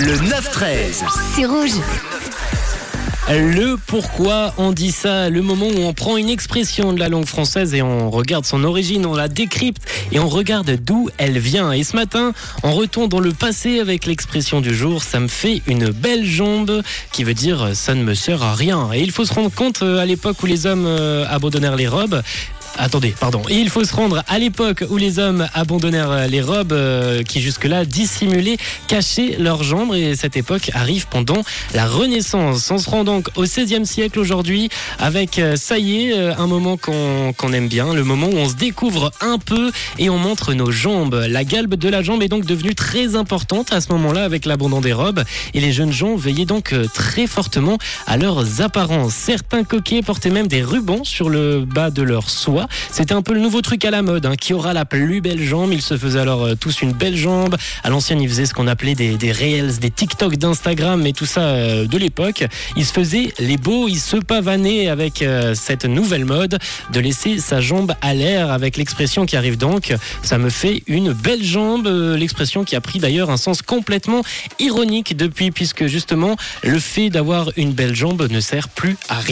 Le 9-13. C'est rouge. Le pourquoi on dit ça, le moment où on prend une expression de la langue française et on regarde son origine, on la décrypte et on regarde d'où elle vient. Et ce matin, on retourne dans le passé avec l'expression du jour, ça me fait une belle jambe, qui veut dire ça ne me sert à rien. Et il faut se rendre compte euh, à l'époque où les hommes euh, abandonnèrent les robes, Attendez, pardon. Et il faut se rendre à l'époque où les hommes abandonnèrent les robes euh, qui jusque-là dissimulaient, cachaient leurs jambes. Et cette époque arrive pendant la Renaissance. On se rend donc au XVIe siècle aujourd'hui avec, euh, ça y est, euh, un moment qu'on aime bien, le moment où on se découvre un peu et on montre nos jambes. La galbe de la jambe est donc devenue très importante à ce moment-là avec l'abandon des robes. Et les jeunes gens veillaient donc euh, très fortement à leurs apparences. Certains coquets portaient même des rubans sur le bas de leur soie. C'était un peu le nouveau truc à la mode. hein. Qui aura la plus belle jambe Ils se faisaient alors euh, tous une belle jambe. À l'ancienne, ils faisaient ce qu'on appelait des, des reels, des TikTok d'Instagram et tout ça euh, de l'époque. Ils se faisaient les beaux, ils se pavanaient avec euh, cette nouvelle mode de laisser sa jambe à l'air avec l'expression qui arrive donc. Ça me fait une belle jambe. L'expression qui a pris d'ailleurs un sens complètement ironique depuis puisque justement le fait d'avoir une belle jambe ne sert plus à rien.